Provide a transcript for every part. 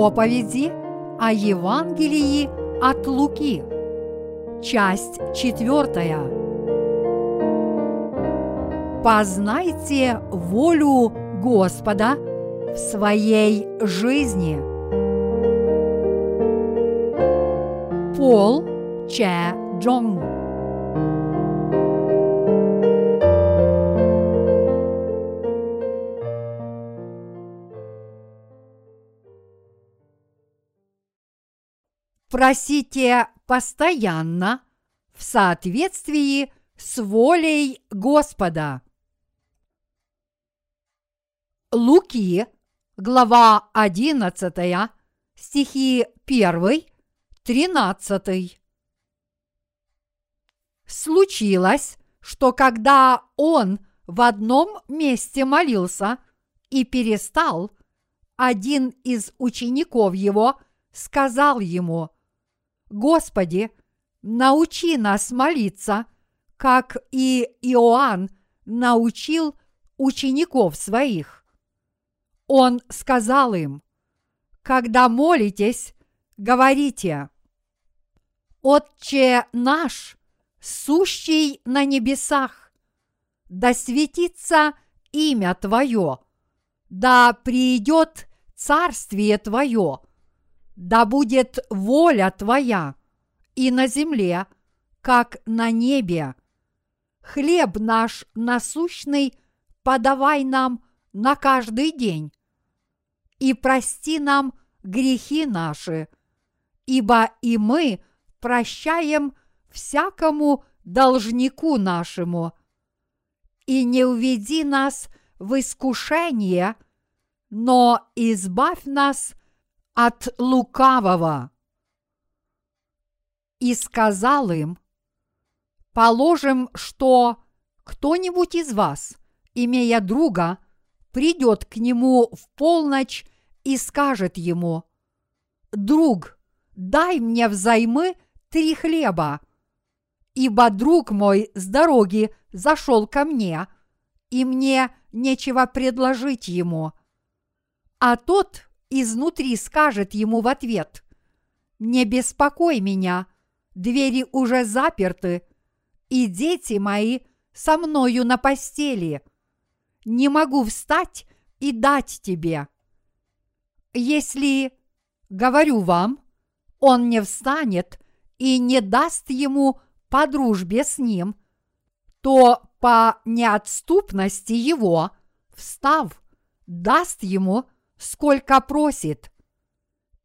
Проповеди о Евангелии от Луки. Часть четвертая. Познайте волю Господа в своей жизни. Пол Че Джонг Просите постоянно в соответствии с волей Господа. Луки, глава 11, стихи 1, 13. Случилось, что когда он в одном месте молился и перестал, один из учеников его сказал ему – Господи, научи нас молиться, как и Иоанн научил учеников своих. Он сказал им, когда молитесь, говорите, «Отче наш, сущий на небесах, да светится имя Твое, да придет царствие Твое, да будет воля Твоя и на земле, как на небе. Хлеб наш насущный подавай нам на каждый день. И прости нам грехи наши, ибо и мы прощаем всякому должнику нашему. И не уведи нас в искушение, но избавь нас от лукавого. И сказал им, положим, что кто-нибудь из вас, имея друга, придет к нему в полночь и скажет ему, «Друг, дай мне взаймы три хлеба, ибо друг мой с дороги зашел ко мне, и мне нечего предложить ему». А тот изнутри скажет ему в ответ «Не беспокой меня, двери уже заперты, и дети мои со мною на постели. Не могу встать и дать тебе». Если, говорю вам, он не встанет и не даст ему по дружбе с ним, то по неотступности его, встав, даст ему – сколько просит.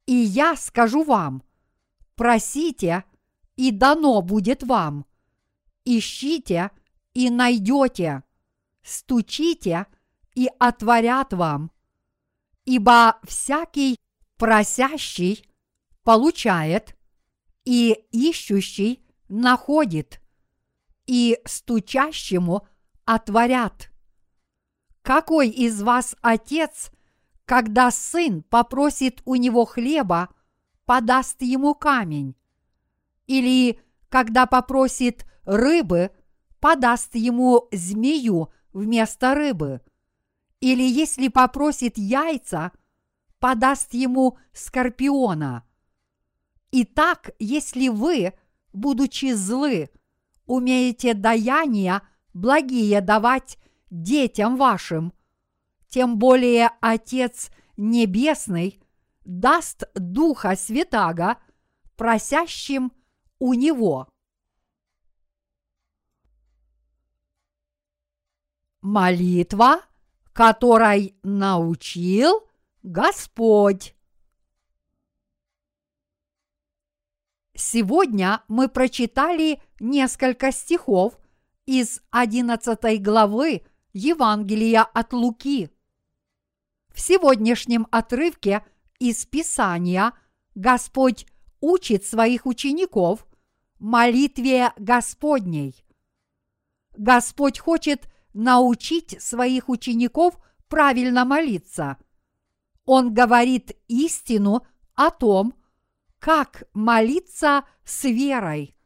И я скажу вам, просите, и дано будет вам. Ищите, и найдете. Стучите, и отворят вам. Ибо всякий просящий получает, и ищущий находит, и стучащему отворят. Какой из вас отец когда сын попросит у него хлеба, подаст ему камень. Или когда попросит рыбы, подаст ему змею вместо рыбы. Или если попросит яйца, подаст ему скорпиона. Итак, если вы, будучи злы, умеете даяния благие давать детям вашим – тем более Отец Небесный даст Духа Святаго просящим у Него. Молитва, которой научил Господь. Сегодня мы прочитали несколько стихов из 11 главы Евангелия от Луки – в сегодняшнем отрывке из Писания Господь учит своих учеников молитве Господней. Господь хочет научить своих учеников правильно молиться. Он говорит истину о том, как молиться с верой.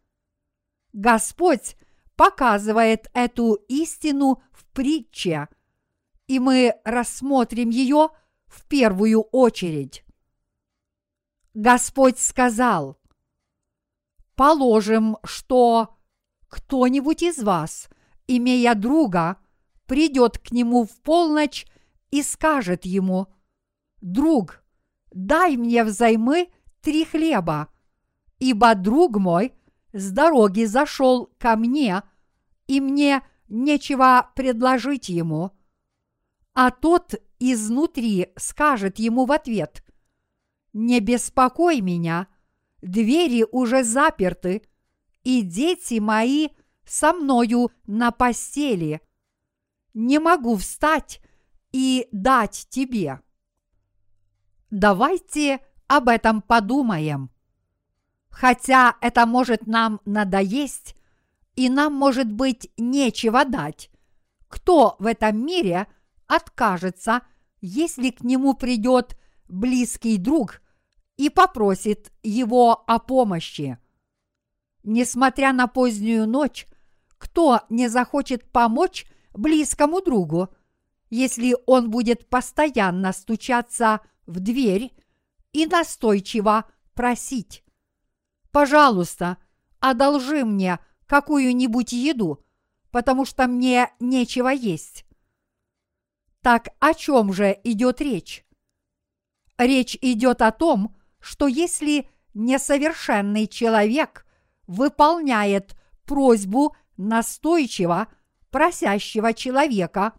Господь показывает эту истину в притче – и мы рассмотрим ее в первую очередь. Господь сказал, положим, что кто-нибудь из вас, имея друга, придет к нему в полночь и скажет ему, «Друг, дай мне взаймы три хлеба, ибо друг мой с дороги зашел ко мне, и мне нечего предложить ему». А тот изнутри скажет ему в ответ, «Не беспокой меня, двери уже заперты, и дети мои со мною на постели. Не могу встать и дать тебе». Давайте об этом подумаем. Хотя это может нам надоесть, и нам может быть нечего дать. Кто в этом мире откажется, если к нему придет близкий друг и попросит его о помощи? Несмотря на позднюю ночь, кто не захочет помочь близкому другу, если он будет постоянно стучаться в дверь и настойчиво просить. Пожалуйста, одолжи мне какую-нибудь еду, потому что мне нечего есть. Так о чем же идет речь? Речь идет о том, что если несовершенный человек выполняет просьбу настойчиво просящего человека,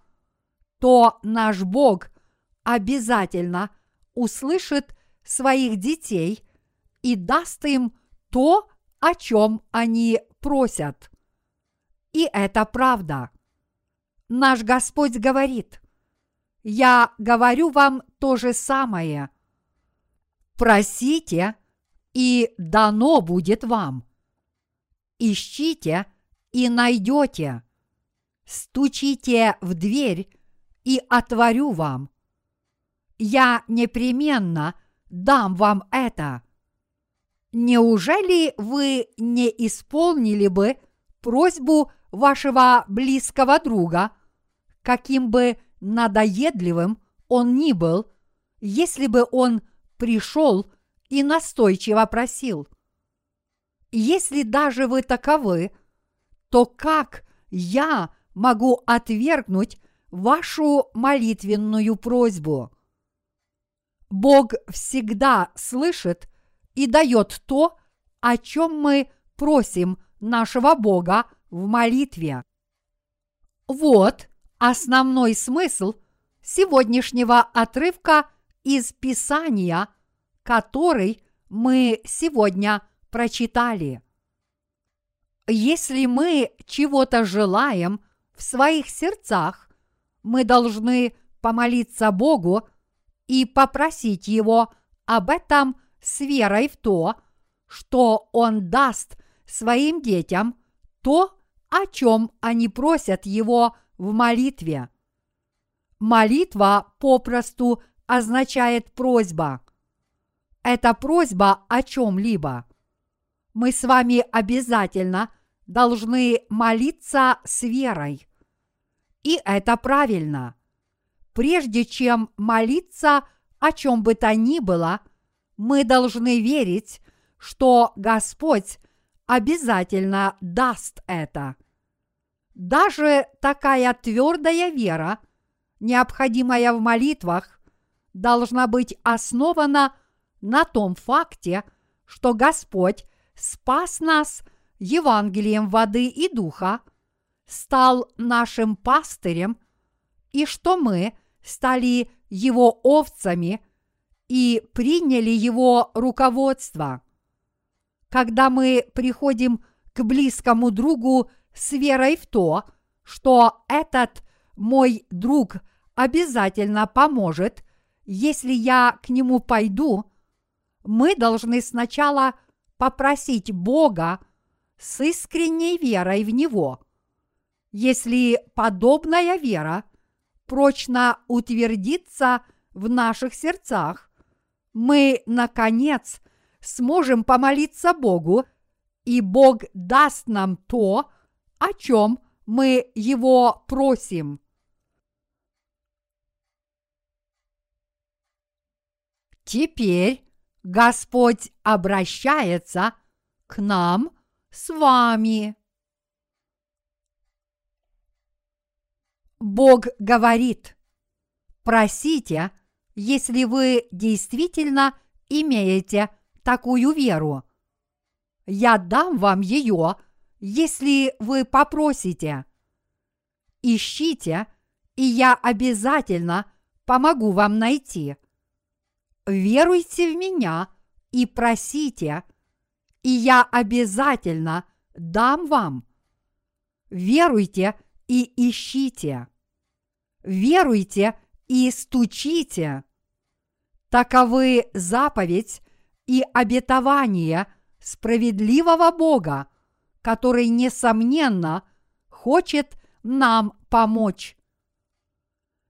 то наш Бог обязательно услышит своих детей и даст им то, о чем они просят. И это правда. Наш Господь говорит, я говорю вам то же самое. Просите, и дано будет вам. Ищите, и найдете. Стучите в дверь, и отворю вам я непременно дам вам это. Неужели вы не исполнили бы просьбу вашего близкого друга, каким бы надоедливым он ни был, если бы он пришел и настойчиво просил? Если даже вы таковы, то как я могу отвергнуть вашу молитвенную просьбу? Бог всегда слышит и дает то, о чем мы просим нашего Бога в молитве. Вот основной смысл сегодняшнего отрывка из Писания, который мы сегодня прочитали. Если мы чего-то желаем в своих сердцах, мы должны помолиться Богу и попросить Его об этом с верой в то, что Он даст своим детям то, о чем они просят Его в молитве. Молитва попросту означает просьба. Это просьба о чем-либо. Мы с вами обязательно должны молиться с верой. И это правильно прежде чем молиться о чем бы то ни было, мы должны верить, что Господь обязательно даст это. Даже такая твердая вера, необходимая в молитвах, должна быть основана на том факте, что Господь спас нас Евангелием воды и духа, стал нашим пастырем, и что мы стали его овцами и приняли его руководство. Когда мы приходим к близкому другу с верой в то, что этот мой друг обязательно поможет, если я к нему пойду, мы должны сначала попросить Бога с искренней верой в Него. Если подобная вера прочно утвердится в наших сердцах, мы, наконец, сможем помолиться Богу, и Бог даст нам то, о чем мы Его просим. Теперь Господь обращается к нам с вами. Бог говорит, просите, если вы действительно имеете такую веру. Я дам вам ее, если вы попросите. Ищите, и я обязательно помогу вам найти. Веруйте в меня и просите, и я обязательно дам вам. Веруйте и ищите. Веруйте и стучите. Таковы заповедь и обетование справедливого Бога, который, несомненно, хочет нам помочь.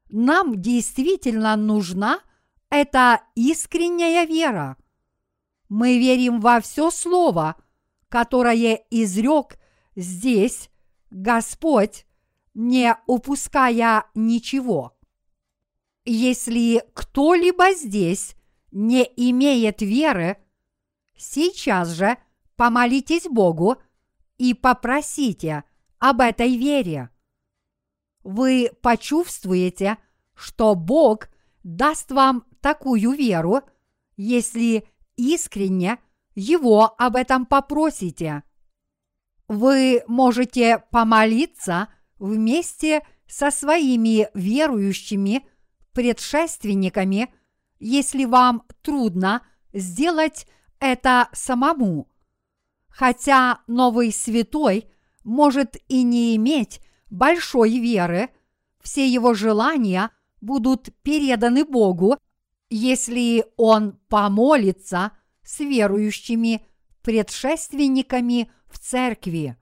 Нам действительно нужна эта искренняя вера. Мы верим во все слово, которое изрек здесь Господь, не упуская ничего. Если кто-либо здесь не имеет веры, сейчас же помолитесь Богу и попросите об этой вере. Вы почувствуете, что Бог даст вам такую веру, если искренне Его об этом попросите. Вы можете помолиться вместе со своими верующими предшественниками, если вам трудно сделать это самому. Хотя новый святой может и не иметь большой веры, все его желания будут переданы Богу, если он помолится с верующими предшественниками в церкви.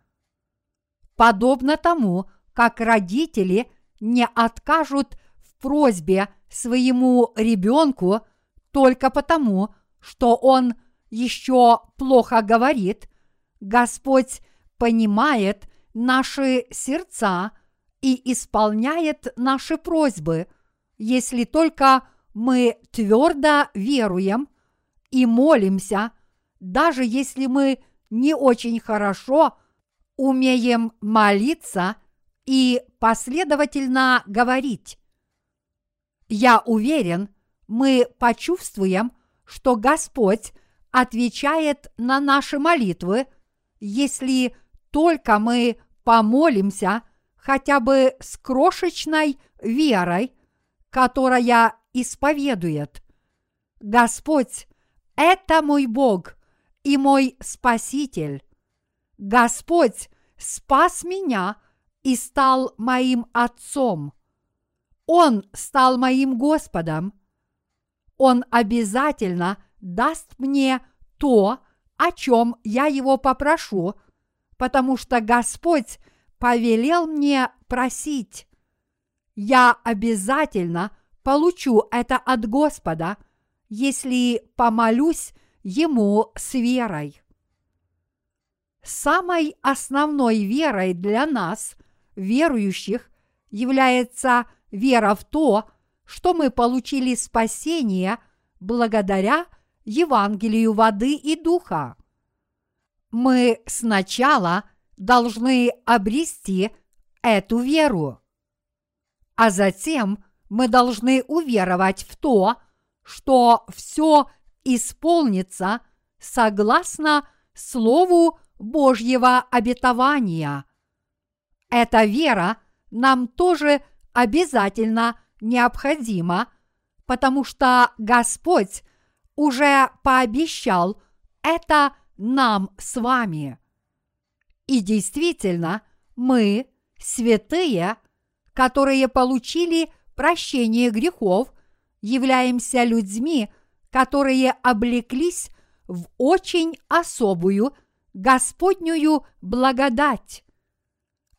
Подобно тому, как родители не откажут в просьбе своему ребенку только потому, что он еще плохо говорит, Господь понимает наши сердца и исполняет наши просьбы, если только мы твердо веруем и молимся, даже если мы не очень хорошо умеем молиться и последовательно говорить. Я уверен, мы почувствуем, что Господь отвечает на наши молитвы, если только мы помолимся хотя бы с крошечной верой, которая исповедует. Господь – это мой Бог и мой Спаситель. Господь спас меня и стал моим Отцом. Он стал моим Господом. Он обязательно даст мне то, о чем я его попрошу, потому что Господь повелел мне просить. Я обязательно получу это от Господа, если помолюсь Ему с верой. Самой основной верой для нас, верующих, является вера в то, что мы получили спасение благодаря Евангелию воды и духа. Мы сначала должны обрести эту веру, а затем мы должны уверовать в то, что все исполнится согласно Слову Божьего обетования. Эта вера нам тоже обязательно необходима, потому что Господь уже пообещал это нам с вами. И действительно, мы, святые, которые получили прощение грехов, являемся людьми, которые облеклись в очень особую Господнюю благодать.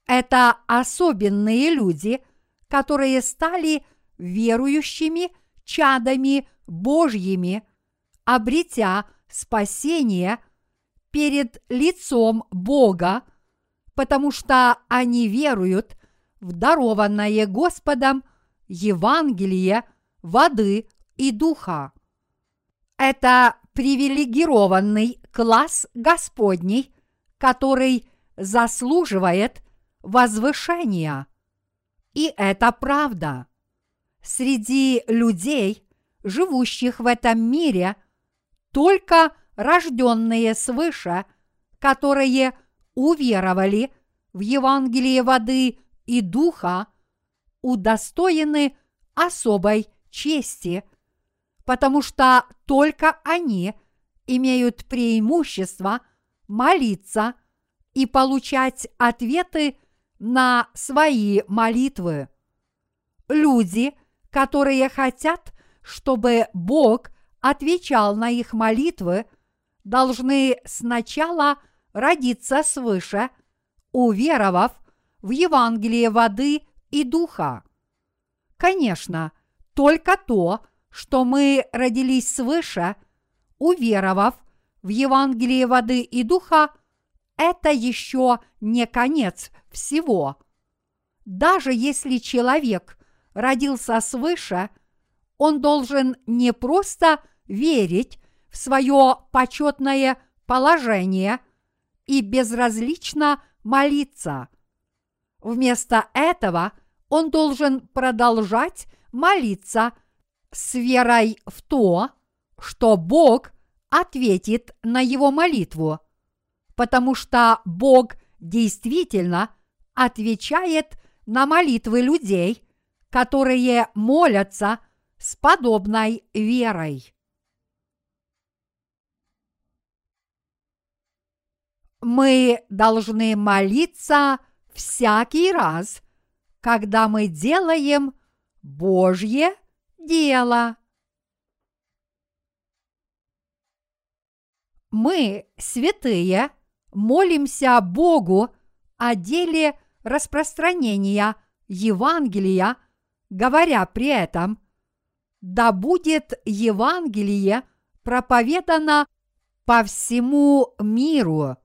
Это особенные люди, которые стали верующими чадами Божьими – обретя спасение перед лицом Бога, потому что они веруют в дарованное Господом Евангелие воды и духа. Это привилегированный класс Господний, который заслуживает возвышения. И это правда. Среди людей, живущих в этом мире, только рожденные свыше, которые уверовали в Евангелие воды и духа, удостоены особой чести, потому что только они имеют преимущество молиться и получать ответы на свои молитвы. Люди, которые хотят, чтобы Бог отвечал на их молитвы, должны сначала родиться свыше, уверовав в Евангелие воды и духа. Конечно, только то, что мы родились свыше, уверовав в Евангелие воды и духа, это еще не конец всего. Даже если человек родился свыше, он должен не просто верить в свое почетное положение и безразлично молиться. Вместо этого он должен продолжать молиться с верой в то, что Бог ответит на его молитву, потому что Бог действительно отвечает на молитвы людей, которые молятся с подобной верой. Мы должны молиться всякий раз, когда мы делаем Божье дело. Мы, святые, молимся Богу о деле распространения Евангелия, говоря при этом, да будет Евангелие проповедано по всему миру,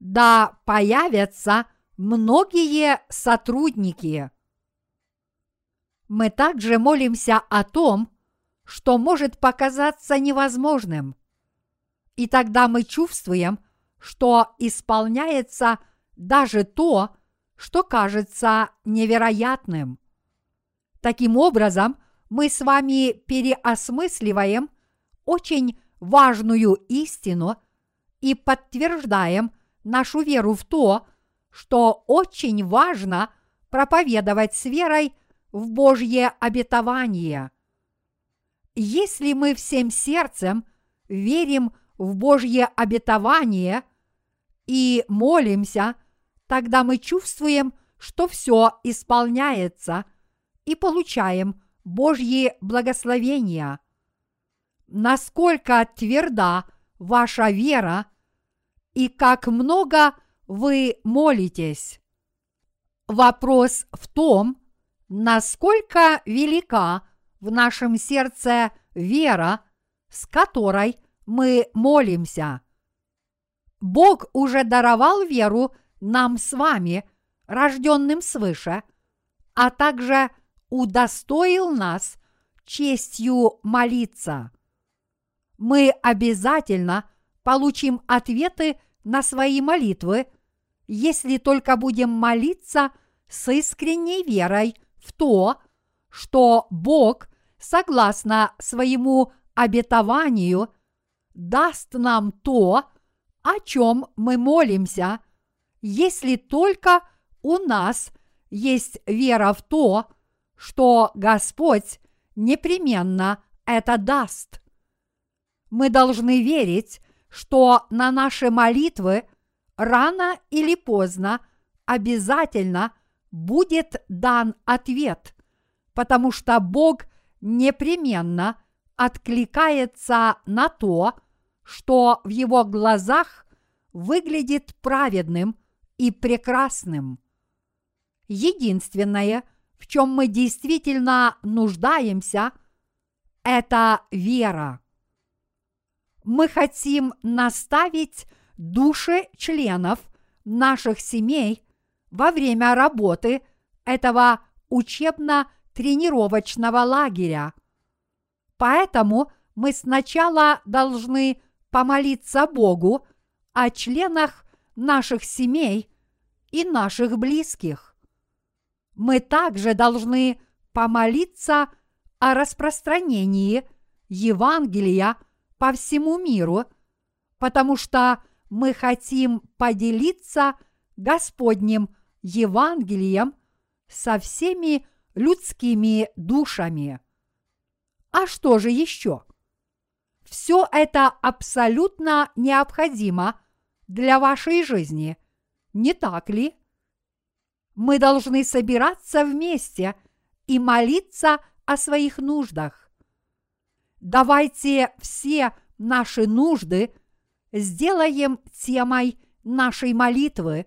да появятся многие сотрудники. Мы также молимся о том, что может показаться невозможным. И тогда мы чувствуем, что исполняется даже то, что кажется невероятным. Таким образом, мы с вами переосмысливаем очень важную истину и подтверждаем нашу веру в то, что очень важно проповедовать с верой в Божье обетование. Если мы всем сердцем верим в Божье обетование и молимся, тогда мы чувствуем, что все исполняется и получаем Божьи благословения. Насколько тверда ваша вера и как много вы молитесь. Вопрос в том, насколько велика в нашем сердце вера, с которой мы молимся. Бог уже даровал веру нам с вами, рожденным свыше, а также удостоил нас честью молиться. Мы обязательно получим ответы на свои молитвы – если только будем молиться с искренней верой в то, что Бог, согласно своему обетованию, даст нам то, о чем мы молимся, если только у нас есть вера в то, что Господь непременно это даст. Мы должны верить, что на наши молитвы – рано или поздно обязательно будет дан ответ, потому что Бог непременно откликается на то, что в его глазах выглядит праведным и прекрасным. Единственное, в чем мы действительно нуждаемся, это вера. Мы хотим наставить души членов наших семей во время работы этого учебно-тренировочного лагеря. Поэтому мы сначала должны помолиться Богу о членах наших семей и наших близких. Мы также должны помолиться о распространении Евангелия по всему миру, потому что мы хотим поделиться Господним Евангелием со всеми людскими душами. А что же еще? Все это абсолютно необходимо для вашей жизни, не так ли? Мы должны собираться вместе и молиться о своих нуждах. Давайте все наши нужды сделаем темой нашей молитвы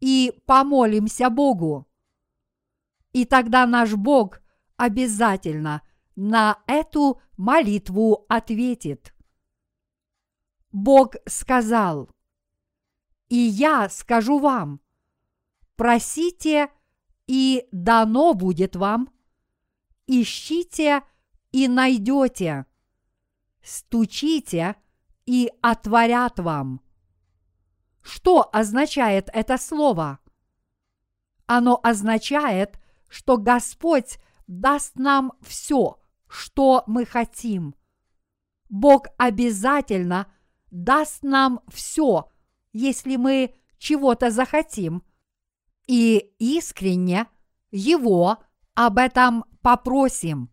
и помолимся Богу. И тогда наш Бог обязательно на эту молитву ответит. Бог сказал, «И я скажу вам, просите, и дано будет вам, ищите, и найдете, стучите, и отворят вам». Что означает это слово? Оно означает, что Господь даст нам все, что мы хотим. Бог обязательно даст нам все, если мы чего-то захотим, и искренне Его об этом попросим.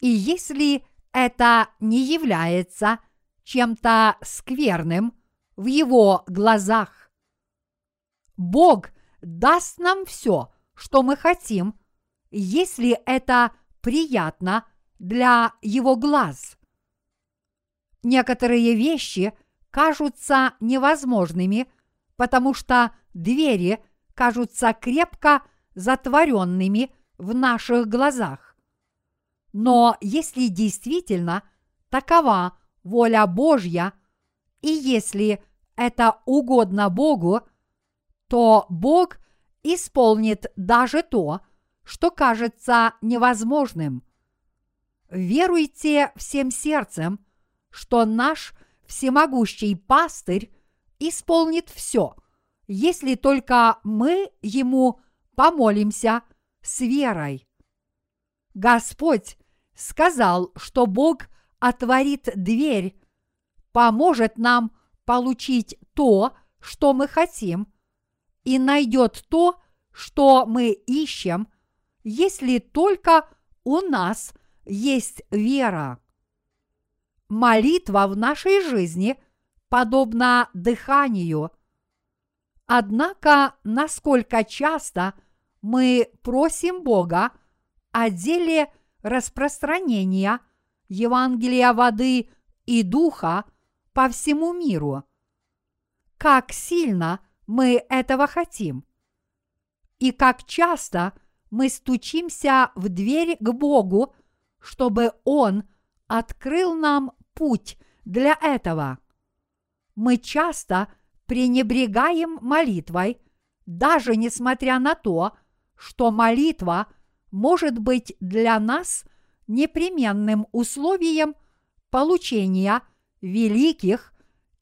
И если это не является чем-то скверным в Его глазах, Бог даст нам все, что мы хотим, если это приятно для его глаз. Некоторые вещи кажутся невозможными, потому что двери кажутся крепко затворенными в наших глазах. Но если действительно такова воля Божья, и если это угодно Богу, то Бог исполнит даже то, что кажется невозможным – веруйте всем сердцем, что наш всемогущий пастырь исполнит все, если только мы ему помолимся с верой. Господь сказал, что Бог отворит дверь, поможет нам получить то, что мы хотим, и найдет то, что мы ищем, если только у нас есть вера. Молитва в нашей жизни подобна дыханию. Однако, насколько часто мы просим Бога о деле распространения Евангелия воды и духа по всему миру. Как сильно мы этого хотим. И как часто мы стучимся в дверь к Богу чтобы Он открыл нам путь для этого. Мы часто пренебрегаем молитвой, даже несмотря на то, что молитва может быть для нас непременным условием получения великих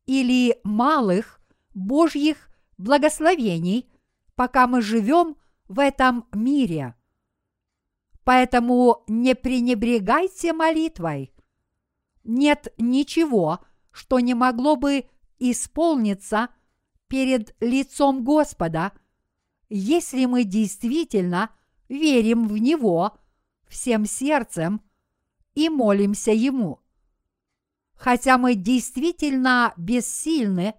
или малых Божьих благословений, пока мы живем в этом мире. Поэтому не пренебрегайте молитвой. Нет ничего, что не могло бы исполниться перед лицом Господа, если мы действительно верим в Него всем сердцем и молимся Ему. Хотя мы действительно бессильны,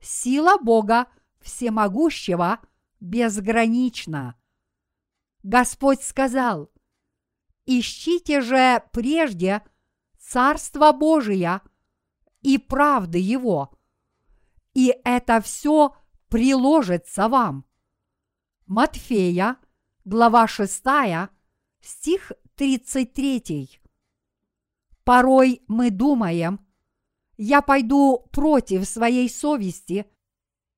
сила Бога Всемогущего безгранична. Господь сказал, Ищите же прежде Царство Божие и правды Его, и это все приложится вам. Матфея, глава 6, стих 33. Порой мы думаем, я пойду против своей совести,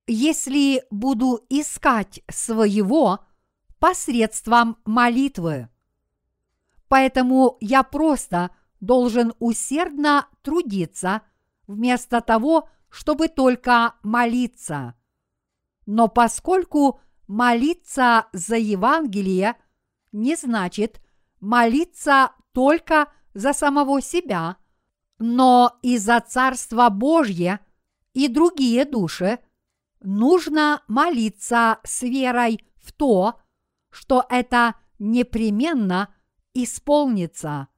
если буду искать своего посредством молитвы. Поэтому я просто должен усердно трудиться вместо того, чтобы только молиться. Но поскольку молиться за Евангелие не значит молиться только за самого себя, но и за Царство Божье и другие души, нужно молиться с верой в то, что это непременно исполнится.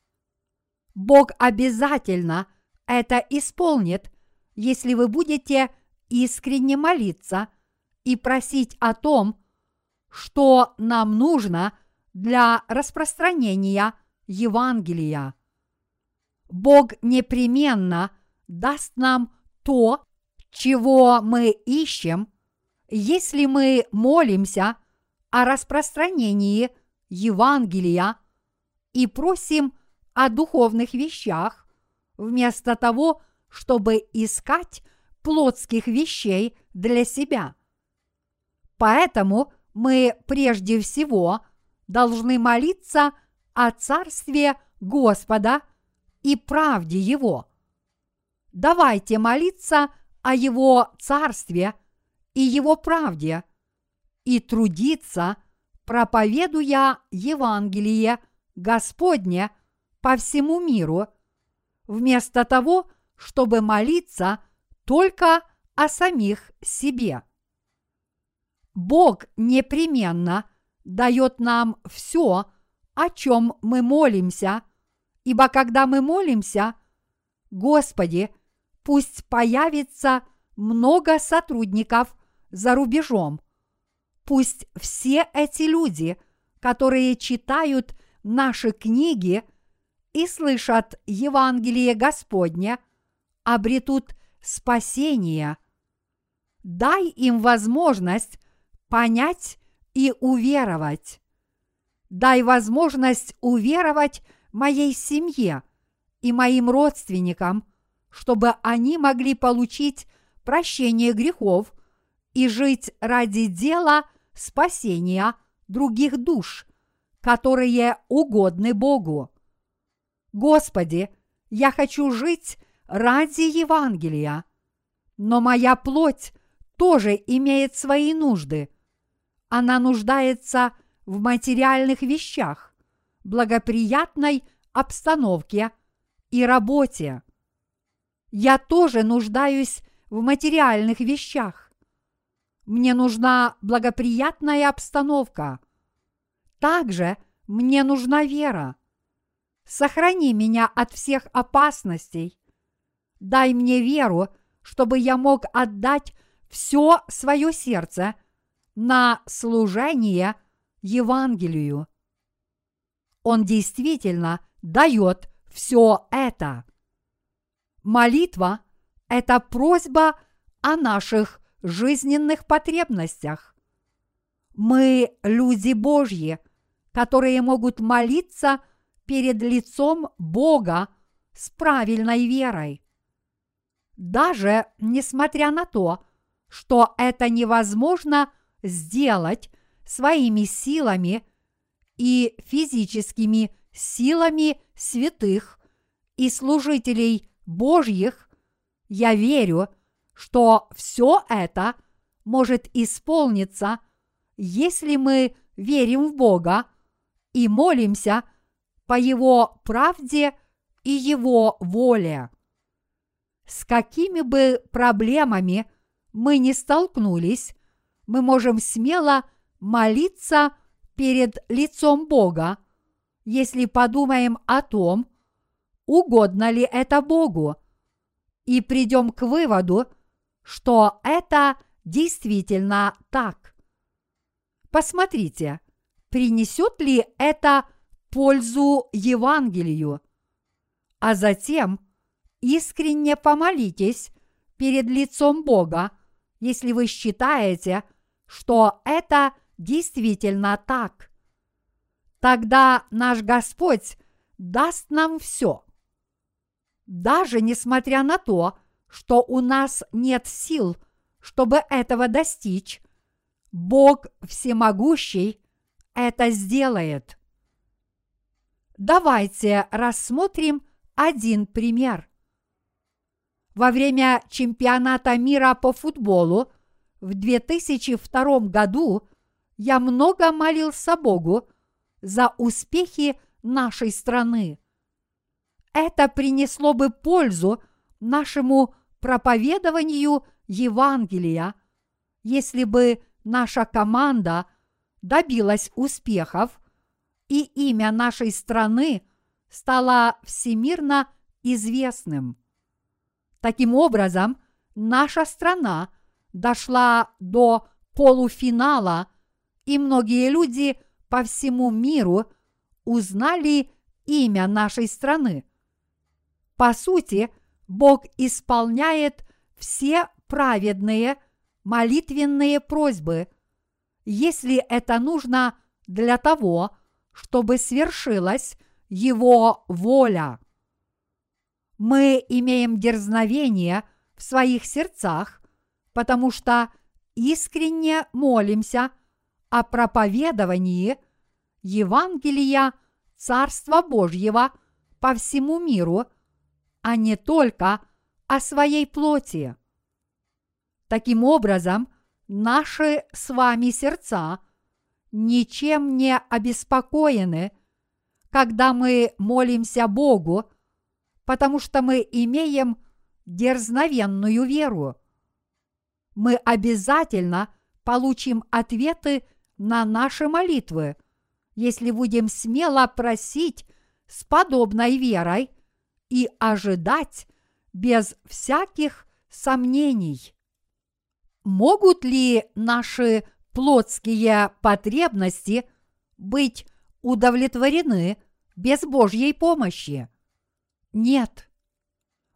Бог обязательно это исполнит, если вы будете искренне молиться и просить о том, что нам нужно для распространения Евангелия. Бог непременно даст нам то, чего мы ищем, если мы молимся о распространении Евангелия и просим о духовных вещах, вместо того, чтобы искать плотских вещей для себя. Поэтому мы прежде всего должны молиться о Царстве Господа и правде Его. Давайте молиться о Его Царстве и Его правде и трудиться, проповедуя Евангелие Господне по всему миру, вместо того, чтобы молиться только о самих себе. Бог непременно дает нам все, о чем мы молимся, ибо когда мы молимся, Господи, пусть появится много сотрудников за рубежом. Пусть все эти люди, которые читают наши книги и слышат Евангелие Господне, обретут спасение. Дай им возможность понять и уверовать. Дай возможность уверовать моей семье и моим родственникам, чтобы они могли получить прощение грехов и жить ради дела спасения других душ, которые угодны Богу. Господи, я хочу жить ради Евангелия, но моя плоть тоже имеет свои нужды. Она нуждается в материальных вещах, благоприятной обстановке и работе. Я тоже нуждаюсь в материальных вещах. Мне нужна благоприятная обстановка. Также мне нужна вера. Сохрани меня от всех опасностей. Дай мне веру, чтобы я мог отдать все свое сердце на служение Евангелию. Он действительно дает все это. Молитва – это просьба о наших жизненных потребностях. Мы люди Божьи, которые могут молиться перед лицом Бога с правильной верой. Даже несмотря на то, что это невозможно сделать своими силами и физическими силами святых и служителей Божьих, я верю, что все это может исполниться, если мы верим в Бога и молимся по Его правде и Его воле. С какими бы проблемами мы не столкнулись, мы можем смело молиться перед лицом Бога, если подумаем о том, угодно ли это Богу, и придем к выводу, что это действительно так. Посмотрите, принесет ли это пользу Евангелию, а затем искренне помолитесь перед лицом Бога, если вы считаете, что это действительно так. Тогда наш Господь даст нам все. Даже несмотря на то, что у нас нет сил, чтобы этого достичь, Бог всемогущий это сделает. Давайте рассмотрим один пример. Во время чемпионата мира по футболу в 2002 году я много молился Богу за успехи нашей страны. Это принесло бы пользу нашему проповедованию Евангелия, если бы наша команда добилась успехов и имя нашей страны стало всемирно известным. Таким образом, наша страна дошла до полуфинала, и многие люди по всему миру узнали имя нашей страны. По сути, Бог исполняет все праведные молитвенные просьбы, если это нужно для того, чтобы свершилась Его воля. Мы имеем дерзновение в своих сердцах, потому что искренне молимся о проповедовании Евангелия Царства Божьего по всему миру, а не только о своей плоти. Таким образом, наши с вами сердца ничем не обеспокоены, когда мы молимся Богу, потому что мы имеем дерзновенную веру. Мы обязательно получим ответы на наши молитвы, если будем смело просить с подобной верой и ожидать без всяких сомнений. Могут ли наши плотские потребности быть удовлетворены без Божьей помощи? Нет.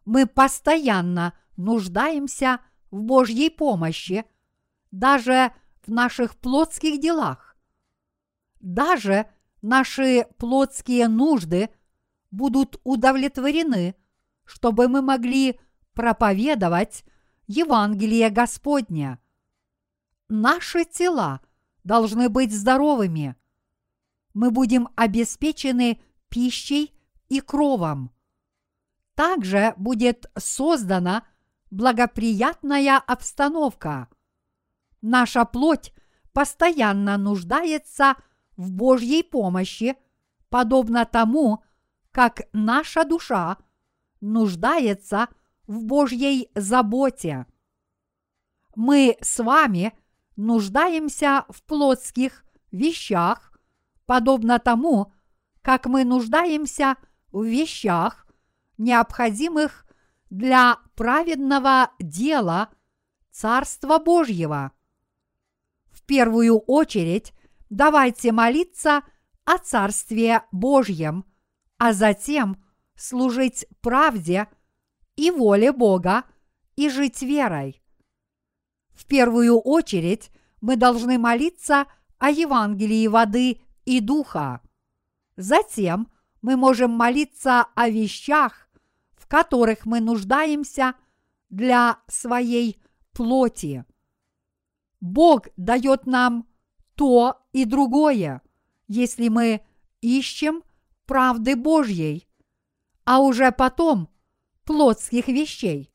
Мы постоянно нуждаемся в Божьей помощи, даже в наших плотских делах. Даже наши плотские нужды будут удовлетворены, чтобы мы могли проповедовать Евангелие Господня. Наши тела должны быть здоровыми. Мы будем обеспечены пищей и кровом. Также будет создана благоприятная обстановка. Наша плоть постоянно нуждается в Божьей помощи, подобно тому, как наша душа нуждается в Божьей заботе. Мы с вами нуждаемся в плотских вещах, подобно тому, как мы нуждаемся в вещах, необходимых для праведного дела Царства Божьего. В первую очередь давайте молиться о Царстве Божьем, а затем служить правде и воле Бога и жить верой. В первую очередь мы должны молиться о Евангелии воды и духа. Затем мы можем молиться о вещах, которых мы нуждаемся для своей плоти. Бог дает нам то и другое, если мы ищем правды Божьей, а уже потом плотских вещей.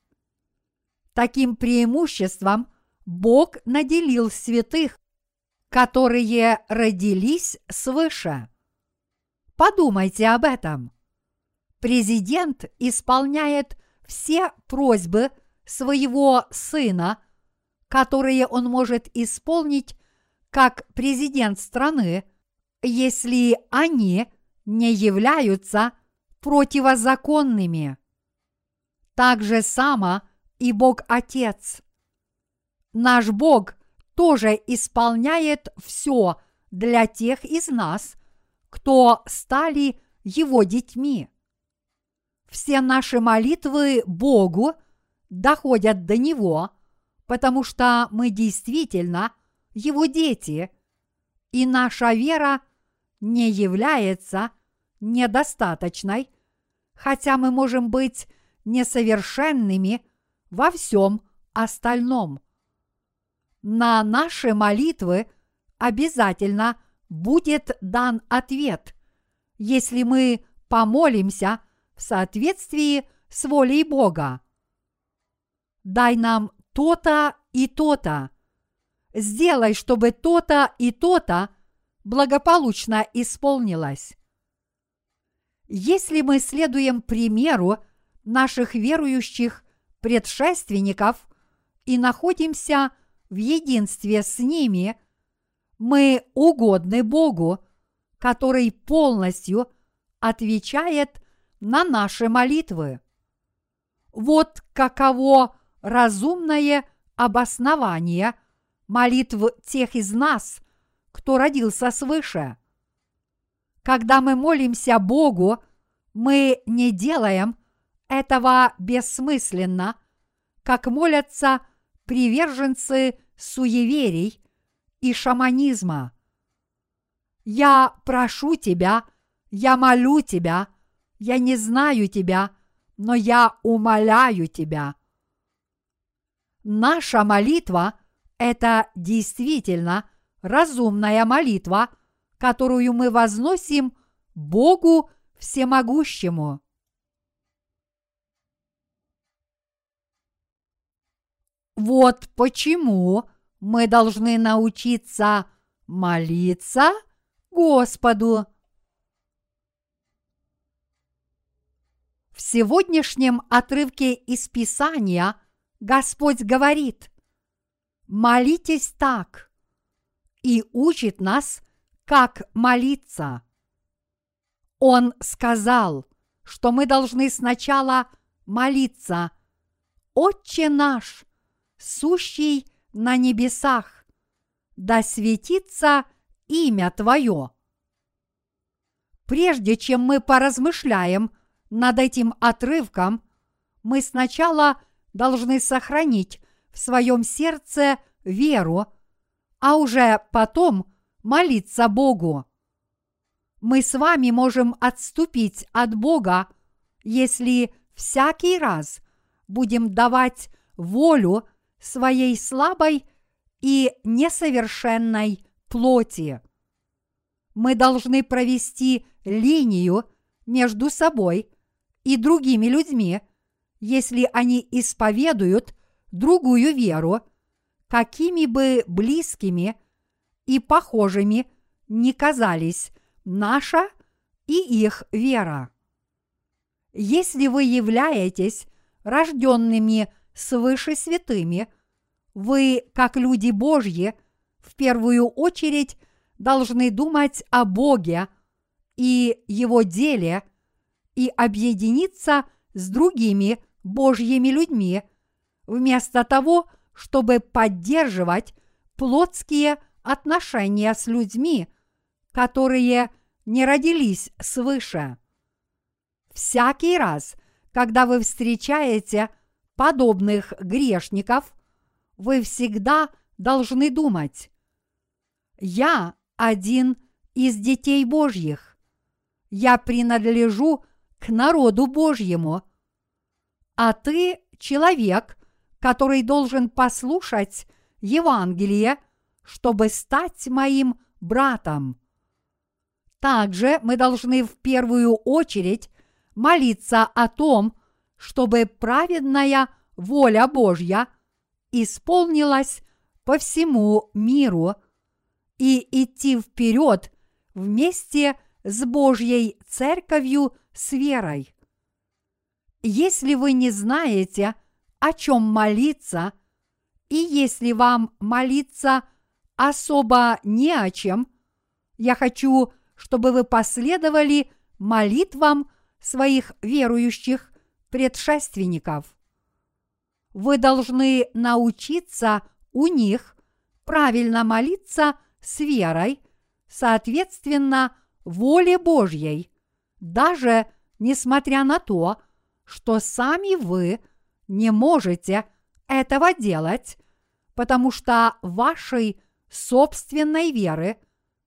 Таким преимуществом Бог наделил святых, которые родились свыше. Подумайте об этом президент исполняет все просьбы своего сына, которые он может исполнить как президент страны, если они не являются противозаконными. Так же само и Бог Отец. Наш Бог тоже исполняет все для тех из нас, кто стали Его детьми все наши молитвы Богу доходят до Него, потому что мы действительно Его дети, и наша вера не является недостаточной, хотя мы можем быть несовершенными во всем остальном. На наши молитвы обязательно будет дан ответ, если мы помолимся в соответствии с волей Бога. Дай нам то-то и то-то. Сделай, чтобы то-то и то-то благополучно исполнилось. Если мы следуем примеру наших верующих предшественников и находимся в единстве с ними, мы угодны Богу, который полностью отвечает на наши молитвы. Вот каково разумное обоснование молитв тех из нас, кто родился свыше. Когда мы молимся Богу, мы не делаем этого бессмысленно, как молятся приверженцы суеверий и шаманизма. Я прошу тебя, я молю тебя, я не знаю тебя, но я умоляю тебя. Наша молитва – это действительно разумная молитва, которую мы возносим Богу Всемогущему. Вот почему мы должны научиться молиться Господу. В сегодняшнем отрывке из Писания Господь говорит, молитесь так, и учит нас, как молиться. Он сказал, что мы должны сначала молиться «Отче наш, сущий на небесах, да светится имя Твое». Прежде чем мы поразмышляем над этим отрывком, мы сначала должны сохранить в своем сердце веру, а уже потом молиться Богу. Мы с вами можем отступить от Бога, если всякий раз будем давать волю своей слабой и несовершенной плоти. Мы должны провести линию между собой и другими людьми, если они исповедуют другую веру, какими бы близкими и похожими не казались наша и их вера. Если вы являетесь рожденными свыше святыми, вы, как люди Божьи, в первую очередь должны думать о Боге и Его деле и объединиться с другими Божьими людьми, вместо того, чтобы поддерживать плотские отношения с людьми, которые не родились свыше. Всякий раз, когда вы встречаете подобных грешников, вы всегда должны думать, я один из детей Божьих, я принадлежу к народу Божьему, а ты человек, который должен послушать Евангелие, чтобы стать моим братом. Также мы должны в первую очередь молиться о том, чтобы праведная воля Божья исполнилась по всему миру и идти вперед вместе с Божьей церковью с верой. Если вы не знаете, о чем молиться, и если вам молиться особо не о чем, я хочу, чтобы вы последовали молитвам своих верующих предшественников. Вы должны научиться у них правильно молиться с верой, соответственно, воле Божьей, даже несмотря на то, что сами вы не можете этого делать, потому что вашей собственной веры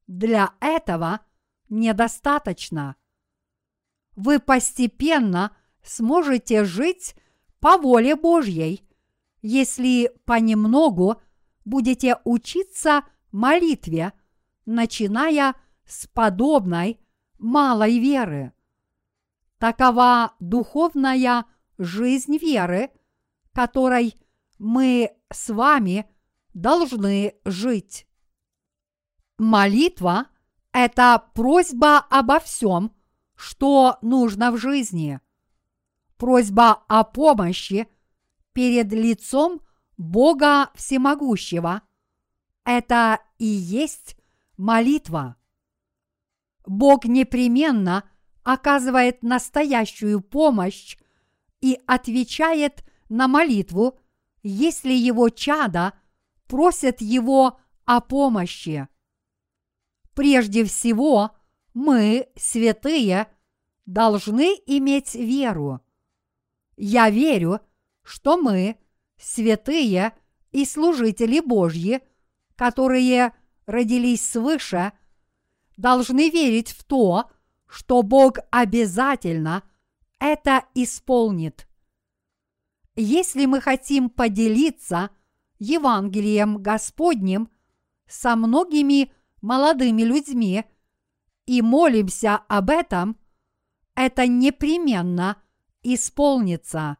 для этого недостаточно. Вы постепенно сможете жить по воле Божьей, если понемногу будете учиться молитве, начиная с подобной малой веры. Такова духовная жизнь веры, которой мы с вами должны жить. Молитва – это просьба обо всем, что нужно в жизни. Просьба о помощи перед лицом Бога Всемогущего – это и есть молитва. Бог непременно оказывает настоящую помощь и отвечает на молитву, если его чада просят его о помощи. Прежде всего, мы, святые, должны иметь веру. Я верю, что мы, святые и служители Божьи, которые родились свыше, должны верить в то, что Бог обязательно это исполнит. Если мы хотим поделиться Евангелием Господним со многими молодыми людьми и молимся об этом, это непременно исполнится.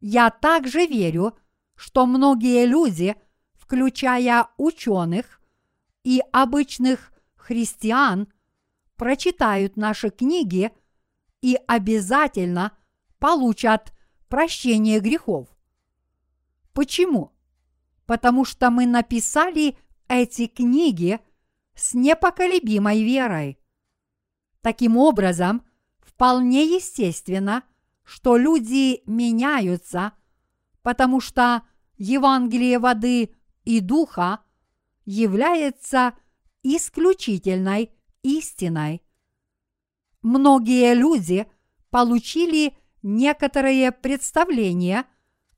Я также верю, что многие люди, включая ученых и обычных христиан, прочитают наши книги и обязательно получат прощение грехов. Почему? Потому что мы написали эти книги с непоколебимой верой. Таким образом, вполне естественно, что люди меняются, потому что Евангелие воды и духа является исключительной истиной. Многие люди получили некоторые представления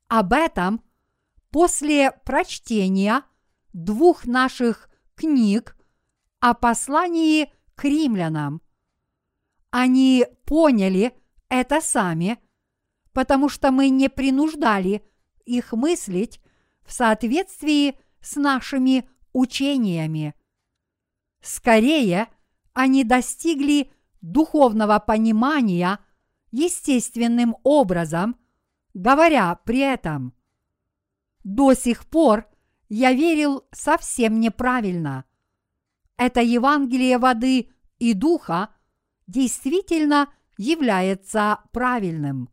об этом после прочтения двух наших книг о послании к римлянам. Они поняли это сами, потому что мы не принуждали их мыслить в соответствии с нашими учениями. Скорее, они достигли духовного понимания естественным образом, говоря при этом. До сих пор я верил совсем неправильно. Это Евангелие воды и духа действительно является правильным.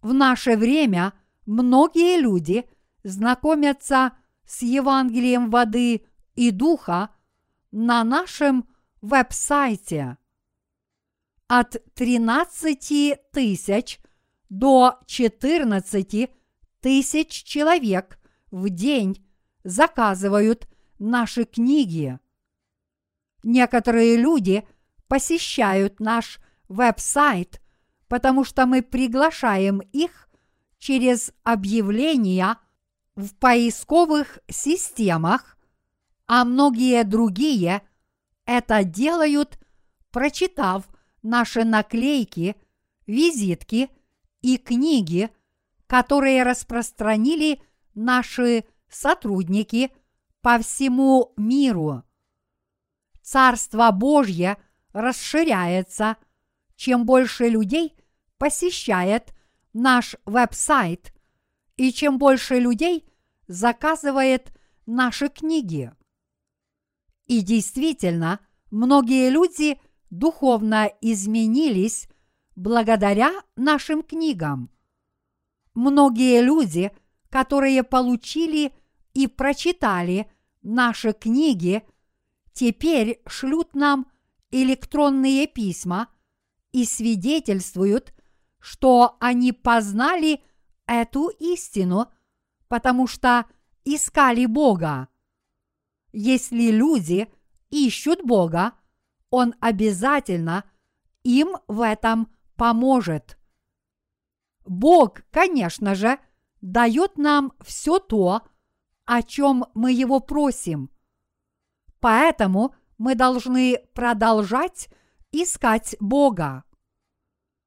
В наше время многие люди знакомятся с Евангелием воды и духа на нашем веб-сайте. От 13 тысяч до 14 тысяч человек в день заказывают наши книги. Некоторые люди посещают наш веб-сайт, потому что мы приглашаем их через объявления в поисковых системах, а многие другие это делают, прочитав наши наклейки, визитки и книги, которые распространили наши сотрудники по всему миру. Царство Божье расширяется, чем больше людей посещает наш веб-сайт и чем больше людей заказывает наши книги. И действительно, многие люди духовно изменились благодаря нашим книгам. Многие люди, которые получили и прочитали наши книги, теперь шлют нам электронные письма и свидетельствуют, что они познали эту истину, потому что искали Бога. Если люди ищут Бога, Он обязательно им в этом поможет. Бог, конечно же, дает нам все то, о чем мы его просим. Поэтому мы должны продолжать искать Бога.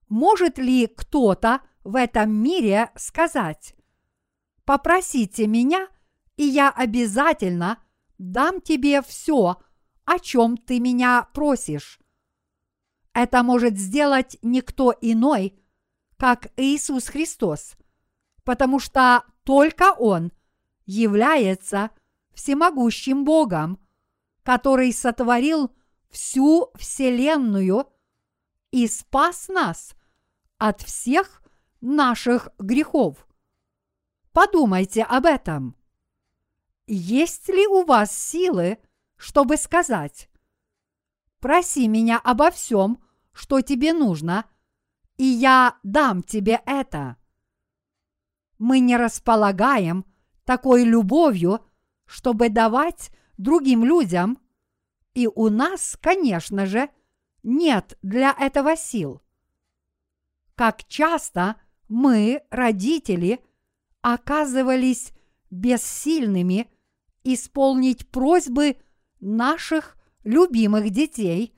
Может ли кто-то в этом мире сказать, «Попросите меня, и я обязательно дам тебе все, о чем ты меня просишь»? это может сделать никто иной, как Иисус Христос, потому что только Он является всемогущим Богом, который сотворил всю Вселенную и спас нас от всех наших грехов. Подумайте об этом. Есть ли у вас силы, чтобы сказать, проси меня обо всем, что тебе нужно, и я дам тебе это. Мы не располагаем такой любовью, чтобы давать другим людям, и у нас, конечно же, нет для этого сил. Как часто мы, родители, оказывались бессильными исполнить просьбы наших любимых детей,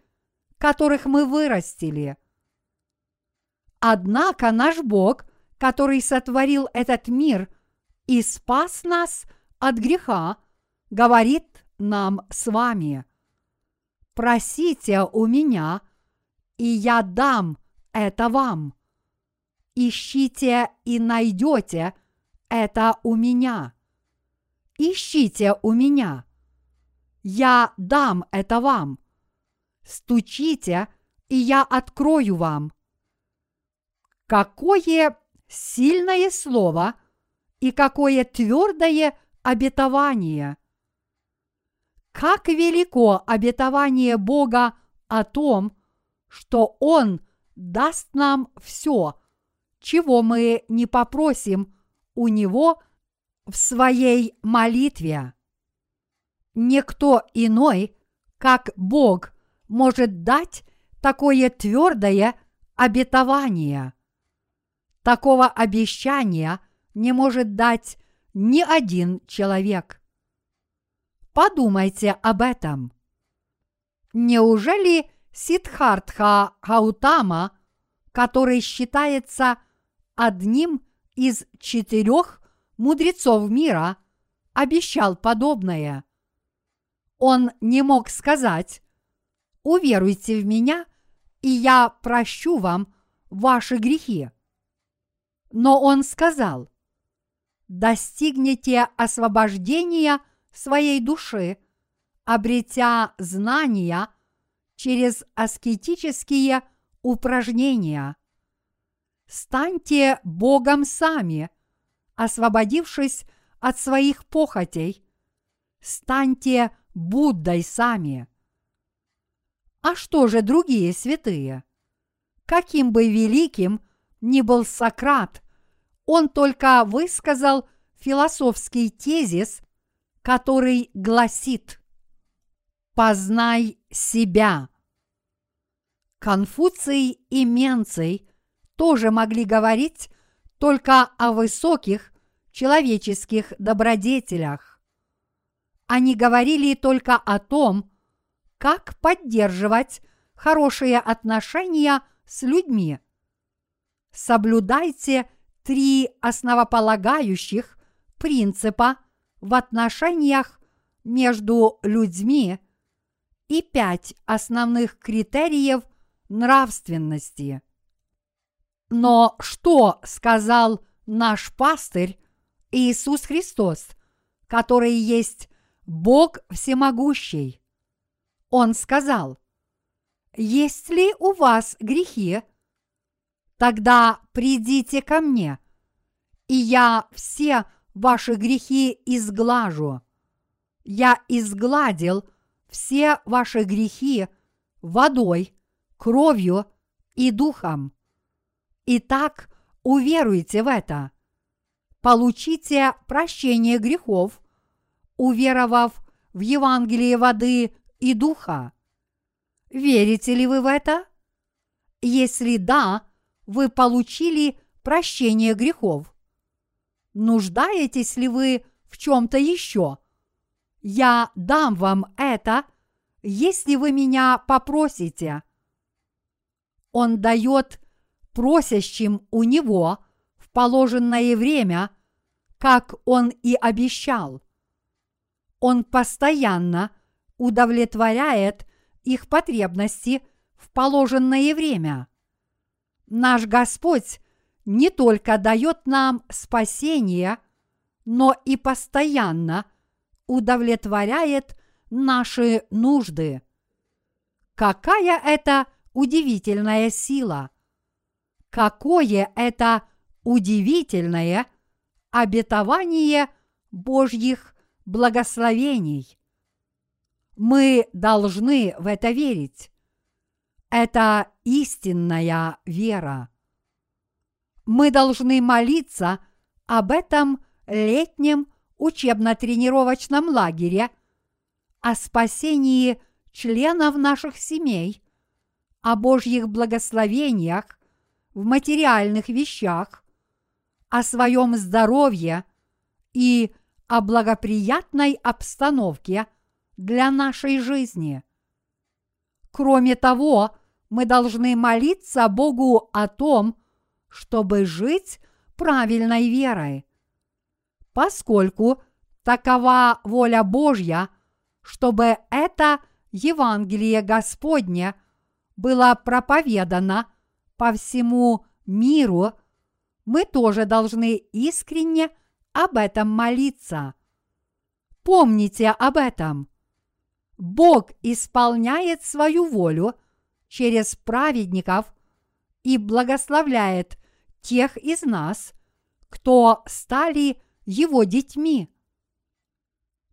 которых мы вырастили. Однако наш Бог, который сотворил этот мир и спас нас от греха, говорит нам с вами, «Просите у меня, и я дам это вам. Ищите и найдете это у меня. Ищите у меня. Я дам это вам. Стучите, и я открою вам. Какое сильное слово и какое твердое обетование! Как велико обетование Бога о том, что Он даст нам все, чего мы не попросим у Него в своей молитве. Никто иной, как Бог, может дать такое твердое обетование. Такого обещания не может дать ни один человек. Подумайте об этом. Неужели Сидхартха Хаутама, который считается одним из четырех мудрецов мира, обещал подобное? Он не мог сказать «Уверуйте в меня, и я прощу вам ваши грехи». Но он сказал «Достигнете освобождения своей души, обретя знания через аскетические упражнения. Станьте Богом сами, освободившись от своих похотей. Станьте Буддой сами. А что же другие святые? Каким бы великим ни был Сократ, он только высказал философский тезис, который гласит «Познай себя». Конфуций и Менций тоже могли говорить только о высоких человеческих добродетелях. Они говорили только о том, как поддерживать хорошие отношения с людьми. Соблюдайте три основополагающих принципа в отношениях между людьми и пять основных критериев нравственности. Но что сказал наш пастырь Иисус Христос, который есть Бог всемогущий? Он сказал, «Есть ли у вас грехи? Тогда придите ко мне, и я все ваши грехи изглажу. Я изгладил все ваши грехи водой, кровью и духом. Итак, уверуйте в это. Получите прощение грехов, уверовав в Евангелие воды и духа. Верите ли вы в это? Если да, вы получили прощение грехов. Нуждаетесь ли вы в чем-то еще? Я дам вам это, если вы меня попросите. Он дает просящим у него в положенное время, как он и обещал. Он постоянно удовлетворяет их потребности в положенное время. Наш Господь не только дает нам спасение, но и постоянно удовлетворяет наши нужды. Какая это удивительная сила! Какое это удивительное обетование Божьих благословений! Мы должны в это верить. Это истинная вера. Мы должны молиться об этом летнем учебно-тренировочном лагере, о спасении членов наших семей, о Божьих благословениях в материальных вещах, о своем здоровье и о благоприятной обстановке для нашей жизни. Кроме того, мы должны молиться Богу о том, чтобы жить правильной верой. Поскольку такова воля Божья, чтобы это Евангелие Господне было проповедано по всему миру, мы тоже должны искренне об этом молиться. Помните об этом. Бог исполняет свою волю через праведников и благословляет тех из нас, кто стали его детьми.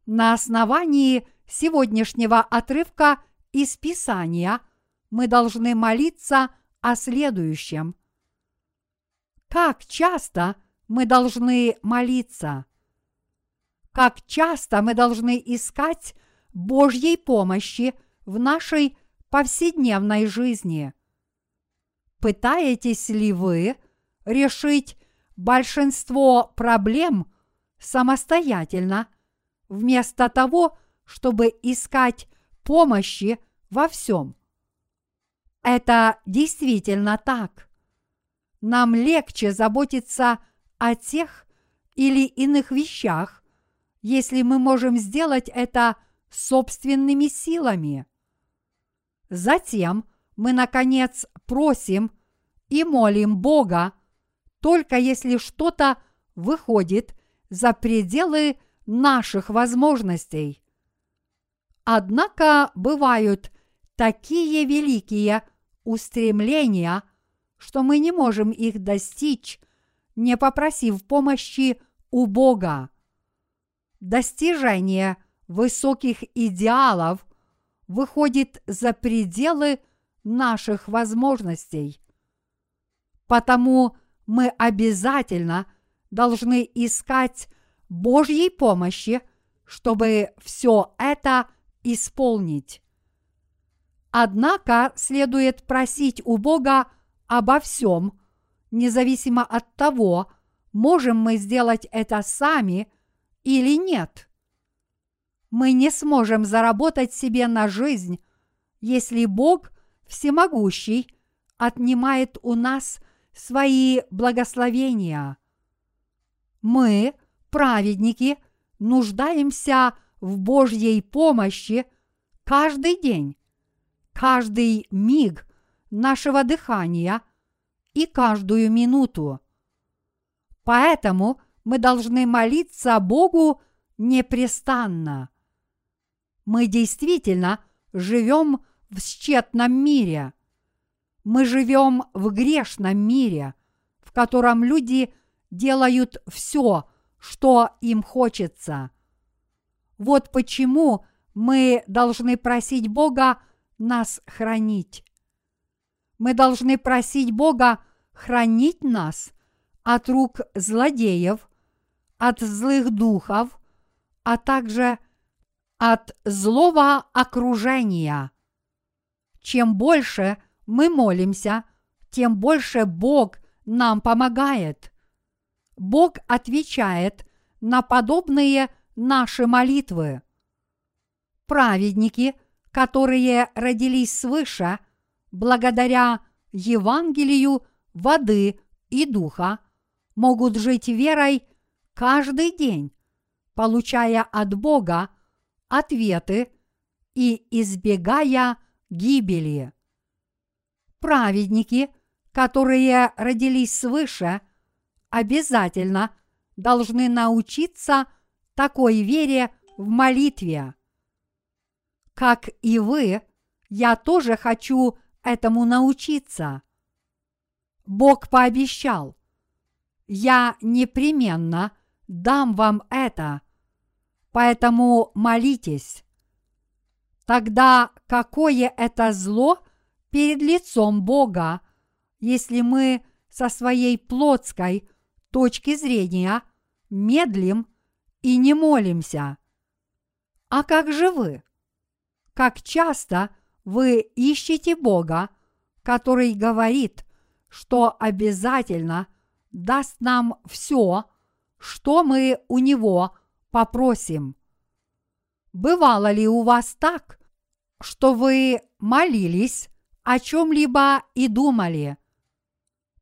На основании сегодняшнего отрывка из Писания мы должны молиться о следующем. Как часто мы должны молиться? Как часто мы должны искать Божьей помощи в нашей повседневной жизни? Пытаетесь ли вы решить большинство проблем самостоятельно, вместо того, чтобы искать помощи во всем? Это действительно так. Нам легче заботиться о тех или иных вещах, если мы можем сделать это собственными силами. Затем мы, наконец, просим и молим Бога, только если что-то выходит за пределы наших возможностей. Однако бывают такие великие устремления, что мы не можем их достичь, не попросив помощи у Бога. Достижение высоких идеалов выходит за пределы наших возможностей. Потому мы обязательно должны искать Божьей помощи, чтобы все это исполнить. Однако следует просить у Бога обо всем, независимо от того, можем мы сделать это сами или нет. Мы не сможем заработать себе на жизнь, если Бог всемогущий отнимает у нас свои благословения. Мы, праведники, нуждаемся в Божьей помощи каждый день, каждый миг нашего дыхания и каждую минуту. Поэтому мы должны молиться Богу непрестанно. Мы действительно живем в счетном мире. Мы живем в грешном мире, в котором люди делают все, что им хочется. Вот почему мы должны просить Бога нас хранить. Мы должны просить Бога хранить нас от рук злодеев, от злых духов, а также от злого окружения. Чем больше мы молимся, тем больше Бог нам помогает. Бог отвечает на подобные наши молитвы. Праведники, которые родились свыше, благодаря Евангелию воды и духа, могут жить верой каждый день, получая от Бога ответы и избегая гибели. праведники, которые родились свыше, обязательно должны научиться такой вере в молитве. Как и вы, я тоже хочу этому научиться. Бог пообещал, я непременно дам вам это, поэтому молитесь. Тогда какое это зло перед лицом Бога, если мы со своей плотской точки зрения медлим и не молимся? А как же вы? Как часто вы ищете Бога, который говорит, что обязательно даст нам все, что мы у Него попросим. Бывало ли у вас так, что вы молились о чем-либо и думали?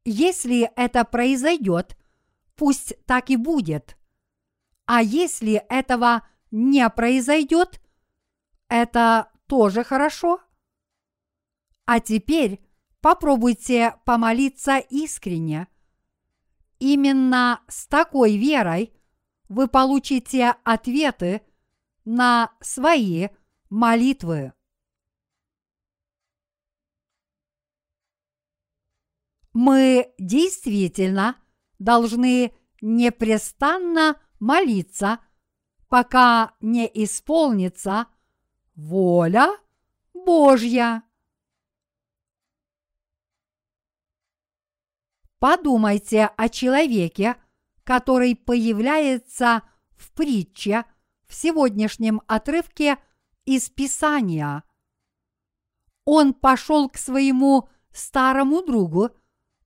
Если это произойдет, пусть так и будет. А если этого не произойдет, это тоже хорошо. А теперь попробуйте помолиться искренне. Именно с такой верой вы получите ответы на свои молитвы. Мы действительно должны непрестанно молиться, пока не исполнится воля Божья. Подумайте о человеке, который появляется в притче в сегодняшнем отрывке из Писания. Он пошел к своему старому другу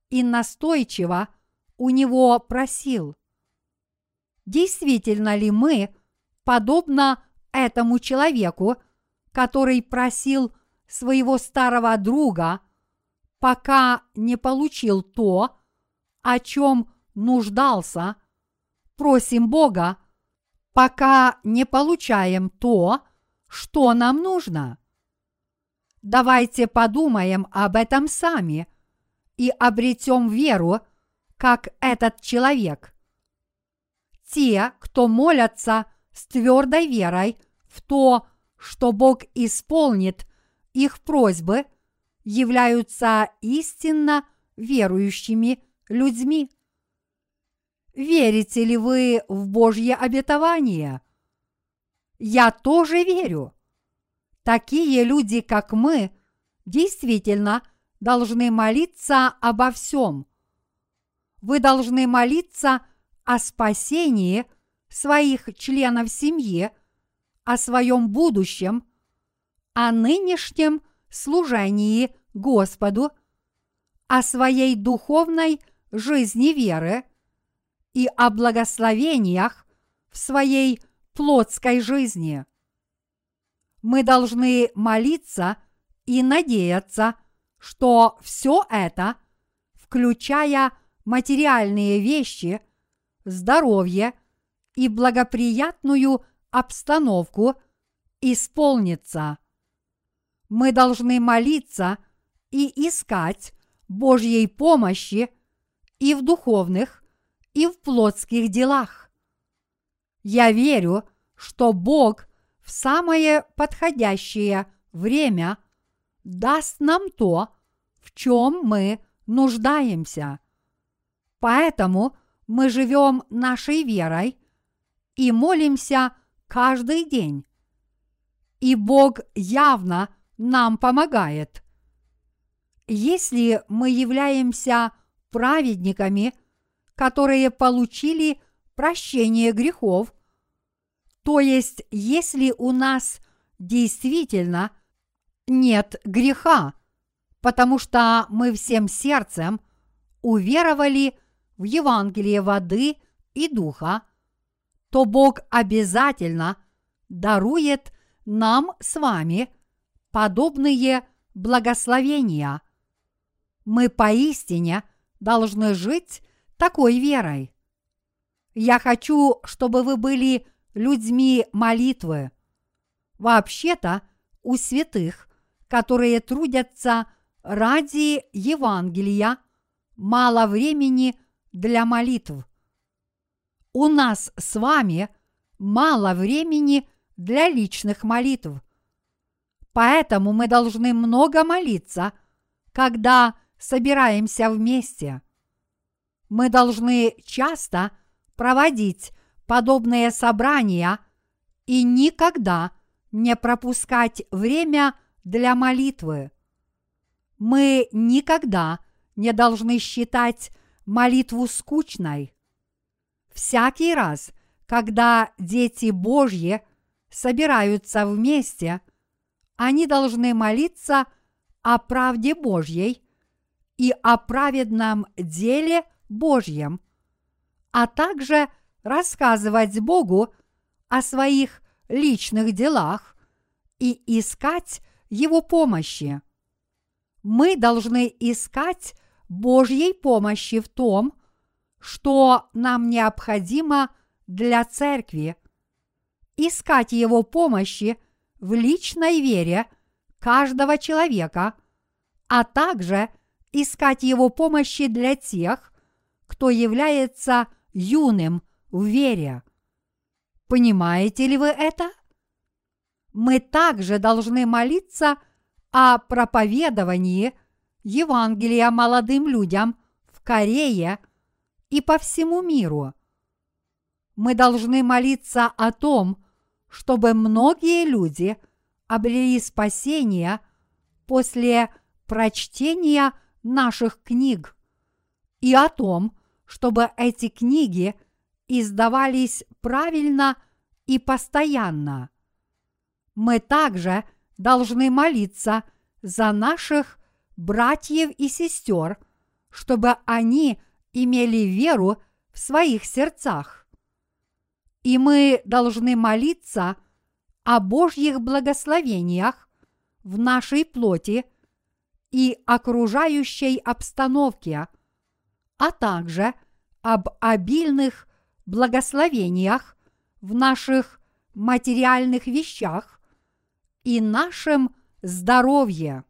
и настойчиво у него просил. Действительно ли мы, подобно этому человеку, который просил своего старого друга, пока не получил то, о чем нуждался, просим Бога, пока не получаем то, что нам нужно. Давайте подумаем об этом сами и обретем веру, как этот человек. Те, кто молятся с твердой верой в то, что Бог исполнит их просьбы, являются истинно верующими людьми. Верите ли вы в Божье обетование? Я тоже верю. Такие люди, как мы, действительно должны молиться обо всем. Вы должны молиться о спасении своих членов семьи, о своем будущем, о нынешнем служении Господу, о своей духовной жизни веры и о благословениях в своей плотской жизни. Мы должны молиться и надеяться, что все это, включая материальные вещи, здоровье и благоприятную обстановку, исполнится. Мы должны молиться и искать Божьей помощи и в духовных, и в плотских делах. Я верю, что Бог в самое подходящее время даст нам то, в чем мы нуждаемся. Поэтому мы живем нашей верой и молимся каждый день. И Бог явно нам помогает. Если мы являемся праведниками, которые получили прощение грехов, то есть если у нас действительно нет греха, потому что мы всем сердцем уверовали в Евангелие воды и духа, то Бог обязательно дарует нам с вами подобные благословения. Мы поистине должны жить такой верой. Я хочу, чтобы вы были людьми молитвы. Вообще-то у святых, которые трудятся ради Евангелия мало времени для молитв. У нас с вами мало времени для личных молитв. Поэтому мы должны много молиться, когда собираемся вместе. Мы должны часто проводить подобные собрания и никогда не пропускать время для молитвы. Мы никогда не должны считать молитву скучной. Всякий раз, когда дети Божьи собираются вместе, они должны молиться о правде Божьей и о праведном деле Божьем, а также рассказывать Богу о своих личных делах и искать Его помощи. Мы должны искать Божьей помощи в том, что нам необходимо для церкви, искать Его помощи в личной вере каждого человека, а также искать Его помощи для тех, кто является юным в вере. Понимаете ли вы это? Мы также должны молиться о проповедовании Евангелия молодым людям в Корее и по всему миру. Мы должны молиться о том, чтобы многие люди обрели спасение после прочтения наших книг и о том, чтобы эти книги издавались правильно и постоянно. Мы также должны молиться за наших братьев и сестер, чтобы они имели веру в своих сердцах. И мы должны молиться о Божьих благословениях в нашей плоти и окружающей обстановке, а также об обильных благословениях в наших материальных вещах и нашем здоровье.